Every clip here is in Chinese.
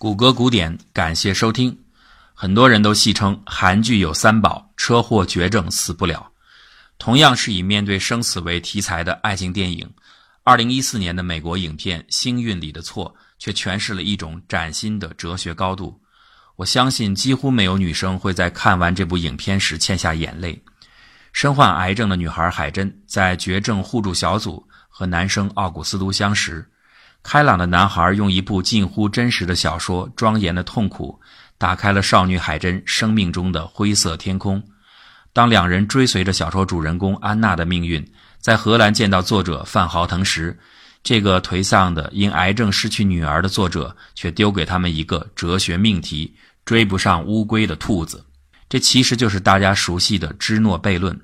谷歌古典，感谢收听。很多人都戏称韩剧有三宝：车祸、绝症、死不了。同样是以面对生死为题材的爱情电影，二零一四年的美国影片《星运里的错》却诠释了一种崭新的哲学高度。我相信几乎没有女生会在看完这部影片时欠下眼泪。身患癌症的女孩海珍在绝症互助小组和男生奥古斯都相识。开朗的男孩用一部近乎真实的小说庄严的痛苦，打开了少女海珍生命中的灰色天空。当两人追随着小说主人公安娜的命运，在荷兰见到作者范豪腾时，这个颓丧的因癌症失去女儿的作者却丢给他们一个哲学命题：追不上乌龟的兔子。这其实就是大家熟悉的芝诺悖论。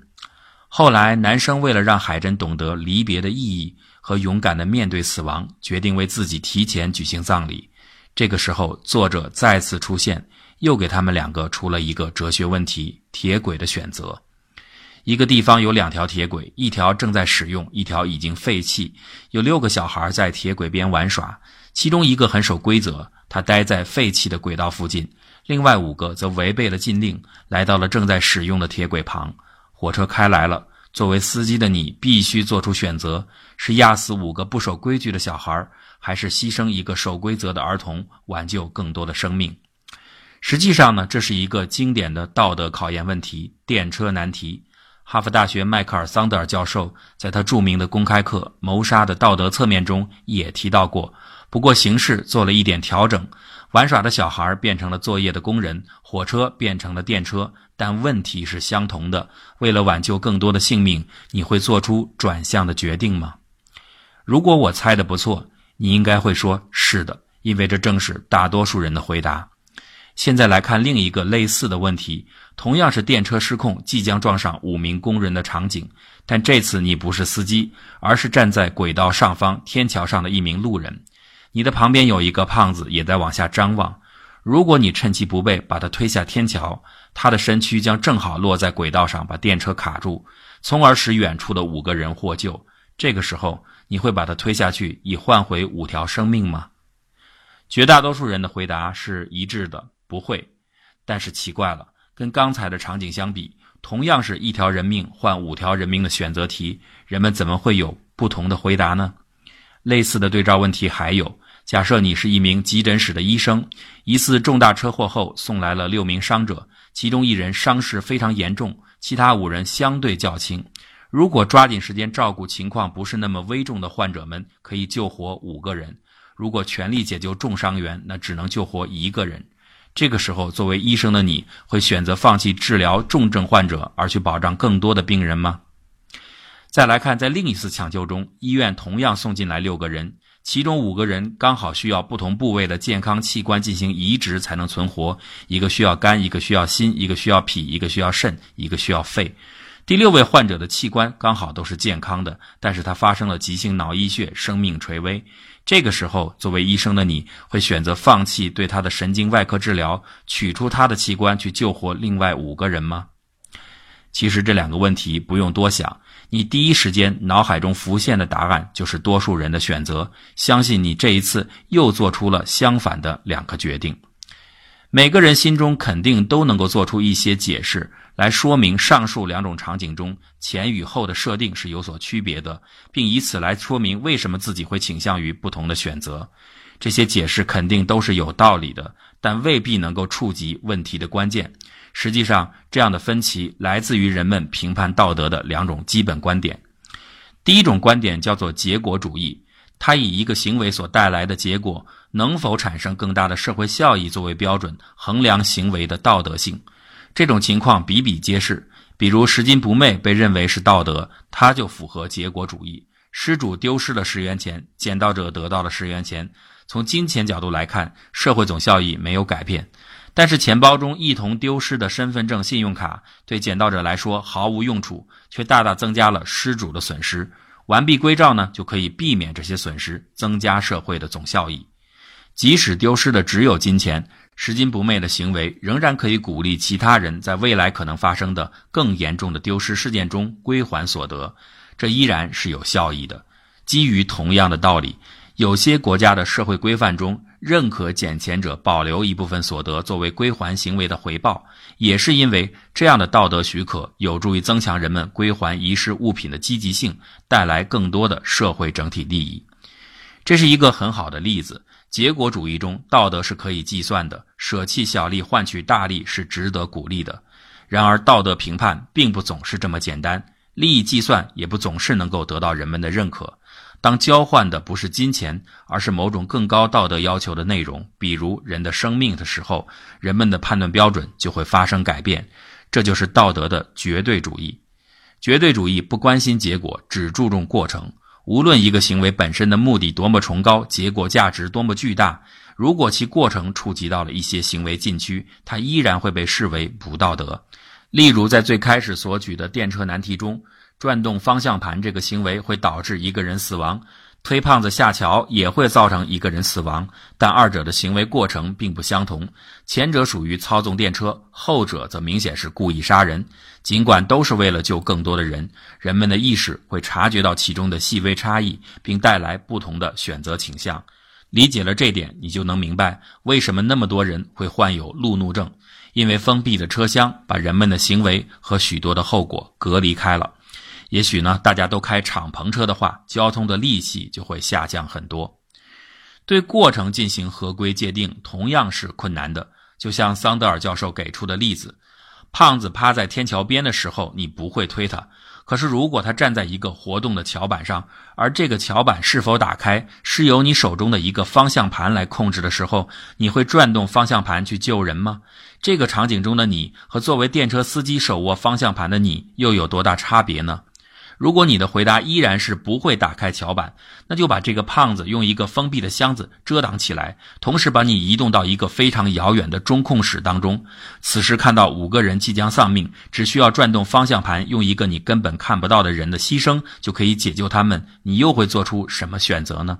后来，男生为了让海珍懂得离别的意义。和勇敢的面对死亡，决定为自己提前举行葬礼。这个时候，作者再次出现，又给他们两个出了一个哲学问题：铁轨的选择。一个地方有两条铁轨，一条正在使用，一条已经废弃。有六个小孩在铁轨边玩耍，其中一个很守规则，他待在废弃的轨道附近；另外五个则违背了禁令，来到了正在使用的铁轨旁。火车开来了。作为司机的你，必须做出选择：是压死五个不守规矩的小孩，还是牺牲一个守规则的儿童，挽救更多的生命？实际上呢，这是一个经典的道德考验问题——电车难题。哈佛大学迈克尔·桑德尔教授在他著名的公开课《谋杀的道德侧面》中也提到过，不过形式做了一点调整。玩耍的小孩变成了作业的工人，火车变成了电车，但问题是相同的。为了挽救更多的性命，你会做出转向的决定吗？如果我猜的不错，你应该会说是的，因为这正是大多数人的回答。现在来看另一个类似的问题，同样是电车失控，即将撞上五名工人的场景，但这次你不是司机，而是站在轨道上方天桥上的一名路人。你的旁边有一个胖子，也在往下张望。如果你趁其不备把他推下天桥，他的身躯将正好落在轨道上，把电车卡住，从而使远处的五个人获救。这个时候，你会把他推下去，以换回五条生命吗？绝大多数人的回答是一致的，不会。但是奇怪了，跟刚才的场景相比，同样是一条人命换五条人命的选择题，人们怎么会有不同的回答呢？类似的对照问题还有。假设你是一名急诊室的医生，一次重大车祸后送来了六名伤者，其中一人伤势非常严重，其他五人相对较轻。如果抓紧时间照顾情况不是那么危重的患者们，可以救活五个人；如果全力解救重伤员，那只能救活一个人。这个时候，作为医生的你会选择放弃治疗重症患者，而去保障更多的病人吗？再来看，在另一次抢救中，医院同样送进来六个人。其中五个人刚好需要不同部位的健康器官进行移植才能存活，一个需要肝，一个需要心，一个需要脾，一个需要肾，一个需要肺。第六位患者的器官刚好都是健康的，但是他发生了急性脑溢血，生命垂危。这个时候，作为医生的你会选择放弃对他的神经外科治疗，取出他的器官去救活另外五个人吗？其实这两个问题不用多想。你第一时间脑海中浮现的答案就是多数人的选择。相信你这一次又做出了相反的两个决定。每个人心中肯定都能够做出一些解释来说明上述两种场景中前与后的设定是有所区别的，并以此来说明为什么自己会倾向于不同的选择。这些解释肯定都是有道理的，但未必能够触及问题的关键。实际上，这样的分歧来自于人们评判道德的两种基本观点。第一种观点叫做结果主义，它以一个行为所带来的结果能否产生更大的社会效益作为标准，衡量行为的道德性。这种情况比比皆是，比如拾金不昧被认为是道德，它就符合结果主义。失主丢失了十元钱，捡到者得到了十元钱，从金钱角度来看，社会总效益没有改变。但是钱包中一同丢失的身份证、信用卡对捡到者来说毫无用处，却大大增加了失主的损失。完璧归赵呢，就可以避免这些损失，增加社会的总效益。即使丢失的只有金钱，拾金不昧的行为仍然可以鼓励其他人在未来可能发生的更严重的丢失事件中归还所得，这依然是有效益的。基于同样的道理，有些国家的社会规范中。认可捡钱者保留一部分所得作为归还行为的回报，也是因为这样的道德许可有助于增强人们归还遗失物品的积极性，带来更多的社会整体利益。这是一个很好的例子。结果主义中，道德是可以计算的，舍弃小利换取大利是值得鼓励的。然而，道德评判并不总是这么简单，利益计算也不总是能够得到人们的认可。当交换的不是金钱，而是某种更高道德要求的内容，比如人的生命的时候，人们的判断标准就会发生改变。这就是道德的绝对主义。绝对主义不关心结果，只注重过程。无论一个行为本身的目的多么崇高，结果价值多么巨大，如果其过程触及到了一些行为禁区，它依然会被视为不道德。例如，在最开始所举的电车难题中。转动方向盘这个行为会导致一个人死亡，推胖子下桥也会造成一个人死亡，但二者的行为过程并不相同。前者属于操纵电车，后者则明显是故意杀人。尽管都是为了救更多的人，人们的意识会察觉到其中的细微差异，并带来不同的选择倾向。理解了这点，你就能明白为什么那么多人会患有路怒症，因为封闭的车厢把人们的行为和许多的后果隔离开了。也许呢，大家都开敞篷车的话，交通的戾气就会下降很多。对过程进行合规界定同样是困难的。就像桑德尔教授给出的例子，胖子趴在天桥边的时候，你不会推他。可是如果他站在一个活动的桥板上，而这个桥板是否打开是由你手中的一个方向盘来控制的时候，你会转动方向盘去救人吗？这个场景中的你和作为电车司机手握方向盘的你又有多大差别呢？如果你的回答依然是不会打开桥板，那就把这个胖子用一个封闭的箱子遮挡起来，同时把你移动到一个非常遥远的中控室当中。此时看到五个人即将丧命，只需要转动方向盘，用一个你根本看不到的人的牺牲就可以解救他们。你又会做出什么选择呢？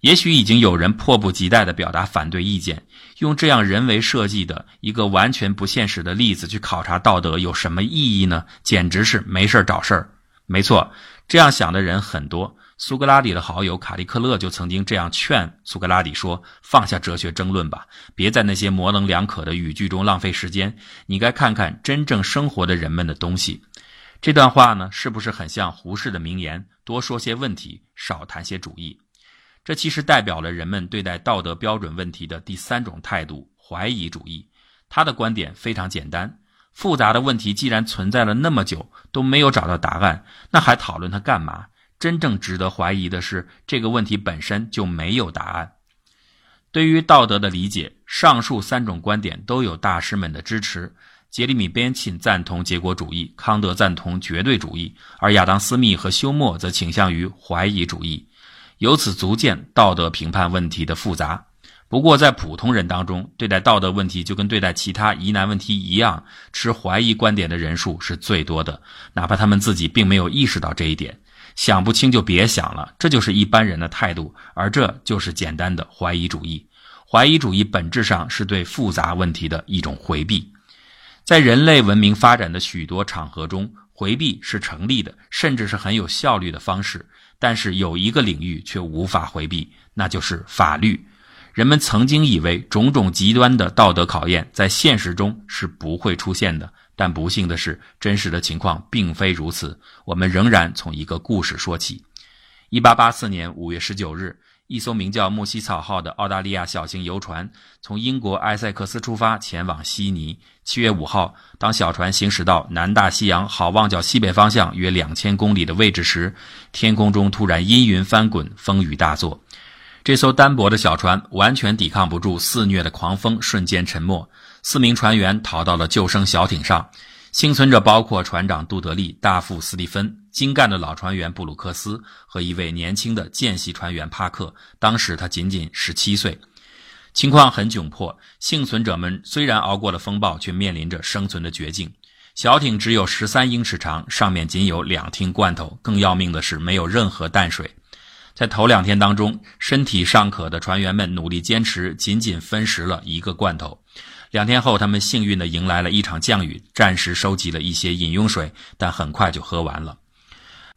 也许已经有人迫不及待地表达反对意见，用这样人为设计的一个完全不现实的例子去考察道德有什么意义呢？简直是没事找事儿。没错，这样想的人很多。苏格拉底的好友卡利克勒就曾经这样劝苏格拉底说：“放下哲学争论吧，别在那些模棱两可的语句中浪费时间。你该看看真正生活的人们的东西。”这段话呢，是不是很像胡适的名言：“多说些问题，少谈些主义。”这其实代表了人们对待道德标准问题的第三种态度——怀疑主义。他的观点非常简单。复杂的问题既然存在了那么久都没有找到答案，那还讨论它干嘛？真正值得怀疑的是，这个问题本身就没有答案。对于道德的理解，上述三种观点都有大师们的支持。杰里米·边沁赞同结果主义，康德赞同绝对主义，而亚当·斯密和休谟则倾向于怀疑主义。由此足见道德评判问题的复杂。不过，在普通人当中，对待道德问题就跟对待其他疑难问题一样，持怀疑观点的人数是最多的，哪怕他们自己并没有意识到这一点。想不清就别想了，这就是一般人的态度，而这就是简单的怀疑主义。怀疑主义本质上是对复杂问题的一种回避。在人类文明发展的许多场合中，回避是成立的，甚至是很有效率的方式。但是有一个领域却无法回避，那就是法律。人们曾经以为种种极端的道德考验在现实中是不会出现的，但不幸的是，真实的情况并非如此。我们仍然从一个故事说起。一八八四年五月十九日，一艘名叫“木西草号”的澳大利亚小型游船从英国埃塞克斯出发，前往悉尼。七月五号，当小船行驶到南大西洋好望角西北方向约两千公里的位置时，天空中突然阴云翻滚，风雨大作。这艘单薄的小船完全抵抗不住肆虐的狂风，瞬间沉没。四名船员逃到了救生小艇上，幸存者包括船长杜德利、大副斯蒂芬、精干的老船员布鲁克斯和一位年轻的见习船员帕克。当时他仅仅十七岁。情况很窘迫，幸存者们虽然熬过了风暴，却面临着生存的绝境。小艇只有十三英尺长，上面仅有两听罐头。更要命的是，没有任何淡水。在头两天当中，身体尚可的船员们努力坚持，仅仅分食了一个罐头。两天后，他们幸运地迎来了一场降雨，暂时收集了一些饮用水，但很快就喝完了。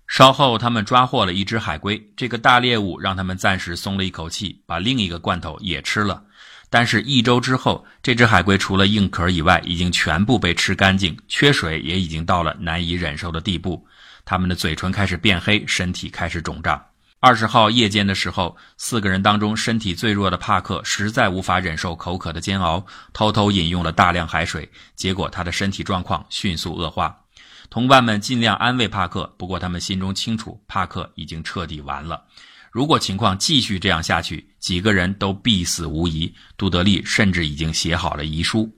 稍后，他们抓获了一只海龟，这个大猎物让他们暂时松了一口气，把另一个罐头也吃了。但是，一周之后，这只海龟除了硬壳以外，已经全部被吃干净，缺水也已经到了难以忍受的地步。他们的嘴唇开始变黑，身体开始肿胀。二十号夜间的时候，四个人当中身体最弱的帕克实在无法忍受口渴的煎熬，偷偷饮用了大量海水，结果他的身体状况迅速恶化。同伴们尽量安慰帕克，不过他们心中清楚，帕克已经彻底完了。如果情况继续这样下去，几个人都必死无疑。杜德利甚至已经写好了遗书。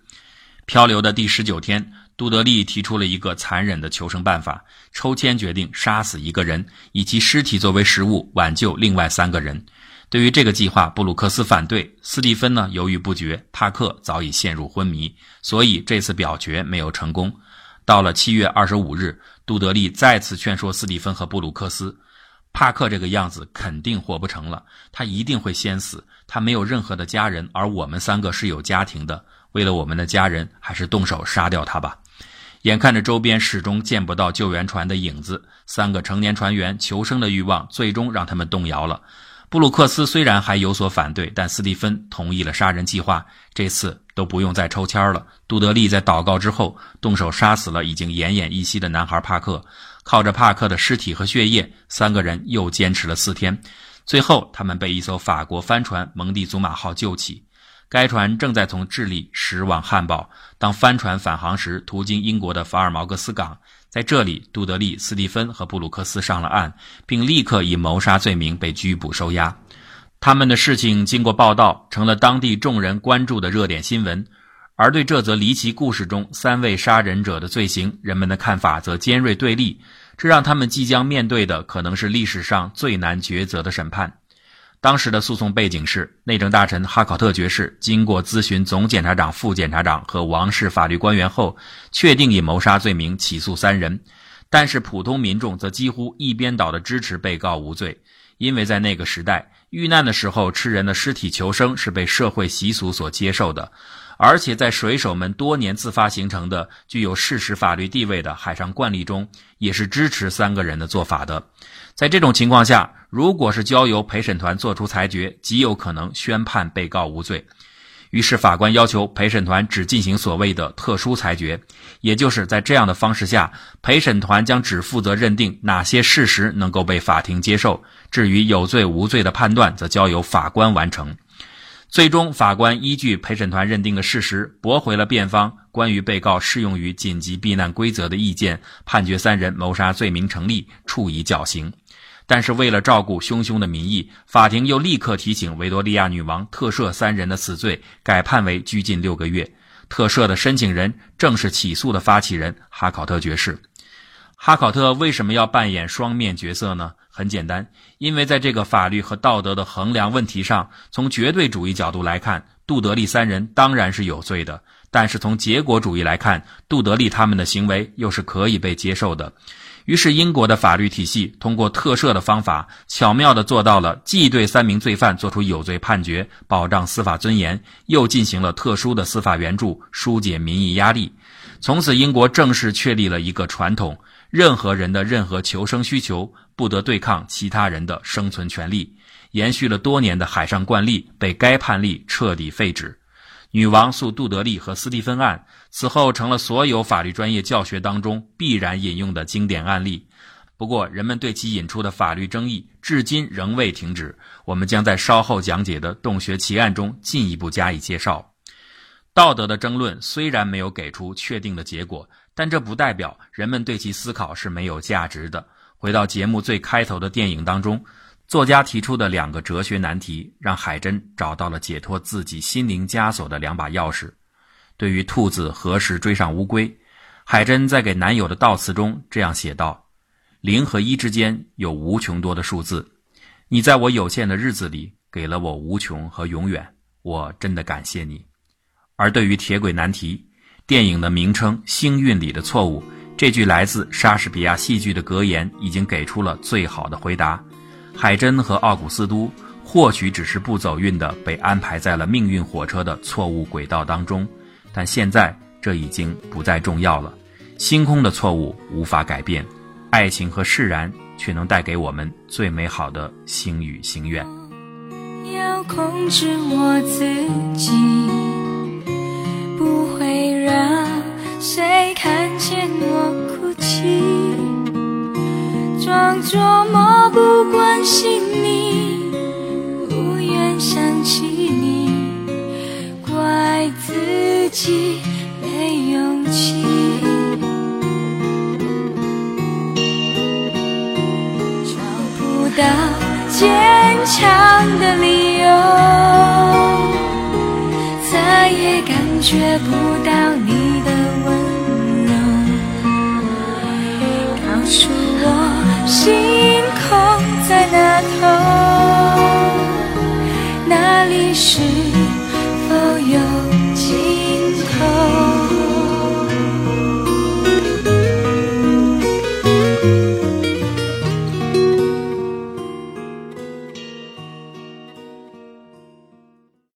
漂流的第十九天。杜德利提出了一个残忍的求生办法：抽签决定杀死一个人，以其尸体作为食物，挽救另外三个人。对于这个计划，布鲁克斯反对，斯蒂芬呢犹豫不决，帕克早已陷入昏迷，所以这次表决没有成功。到了七月二十五日，杜德利再次劝说斯蒂芬和布鲁克斯：帕克这个样子肯定活不成了，他一定会先死。他没有任何的家人，而我们三个是有家庭的。为了我们的家人，还是动手杀掉他吧。眼看着周边始终见不到救援船的影子，三个成年船员求生的欲望最终让他们动摇了。布鲁克斯虽然还有所反对，但斯蒂芬同意了杀人计划。这次都不用再抽签了。杜德利在祷告之后动手杀死了已经奄奄一息的男孩帕克。靠着帕克的尸体和血液，三个人又坚持了四天。最后，他们被一艘法国帆船“蒙蒂祖马号”救起。该船正在从智利驶往汉堡。当帆船返航时，途经英国的法尔茅格斯港，在这里，杜德利、斯蒂芬和布鲁克斯上了岸，并立刻以谋杀罪名被拘捕收押。他们的事情经过报道，成了当地众人关注的热点新闻。而对这则离奇故事中三位杀人者的罪行，人们的看法则尖锐对立。这让他们即将面对的可能是历史上最难抉择的审判。当时的诉讼背景是，内政大臣哈考特爵士经过咨询总检察长、副检察长和王室法律官员后，确定以谋杀罪名起诉三人。但是普通民众则几乎一边倒的支持被告无罪，因为在那个时代，遇难的时候吃人的尸体求生是被社会习俗所接受的。而且在水手们多年自发形成的具有事实法律地位的海上惯例中，也是支持三个人的做法的。在这种情况下，如果是交由陪审团作出裁决，极有可能宣判被告无罪。于是法官要求陪审团只进行所谓的特殊裁决，也就是在这样的方式下，陪审团将只负责认定哪些事实能够被法庭接受，至于有罪无罪的判断，则交由法官完成。最终，法官依据陪审团认定的事实，驳回了辩方关于被告适用于紧急避难规则的意见，判决三人谋杀罪名成立，处以绞刑。但是，为了照顾汹汹的民意，法庭又立刻提醒维多利亚女王特赦三人的死罪，改判为拘禁六个月。特赦的申请人正是起诉的发起人哈考特爵士。哈考特为什么要扮演双面角色呢？很简单，因为在这个法律和道德的衡量问题上，从绝对主义角度来看，杜德利三人当然是有罪的；但是从结果主义来看，杜德利他们的行为又是可以被接受的。于是，英国的法律体系通过特赦的方法，巧妙地做到了既对三名罪犯作出有罪判决，保障司法尊严，又进行了特殊的司法援助，疏解民意压力。从此，英国正式确立了一个传统。任何人的任何求生需求不得对抗其他人的生存权利，延续了多年的海上惯例被该判例彻底废止。女王诉杜德利和斯蒂芬案此后成了所有法律专业教学当中必然引用的经典案例。不过，人们对其引出的法律争议至今仍未停止。我们将在稍后讲解的洞穴奇案中进一步加以介绍。道德的争论虽然没有给出确定的结果。但这不代表人们对其思考是没有价值的。回到节目最开头的电影当中，作家提出的两个哲学难题，让海珍找到了解脱自己心灵枷锁的两把钥匙。对于兔子何时追上乌龟，海珍在给男友的悼词中这样写道：“零和一之间有无穷多的数字，你在我有限的日子里给了我无穷和永远，我真的感谢你。”而对于铁轨难题，电影的名称《星运里的错误》这句来自莎士比亚戏剧的格言，已经给出了最好的回答。海珍和奥古斯都或许只是不走运的被安排在了命运火车的错误轨道当中，但现在这已经不再重要了。星空的错误无法改变，爱情和释然却能带给我们最美好的星语心愿。要控制我自己，不会让谁看见我哭泣，装作梦心你，不愿想起你，怪自己没勇气，找不到坚强的理由，再也感觉不到。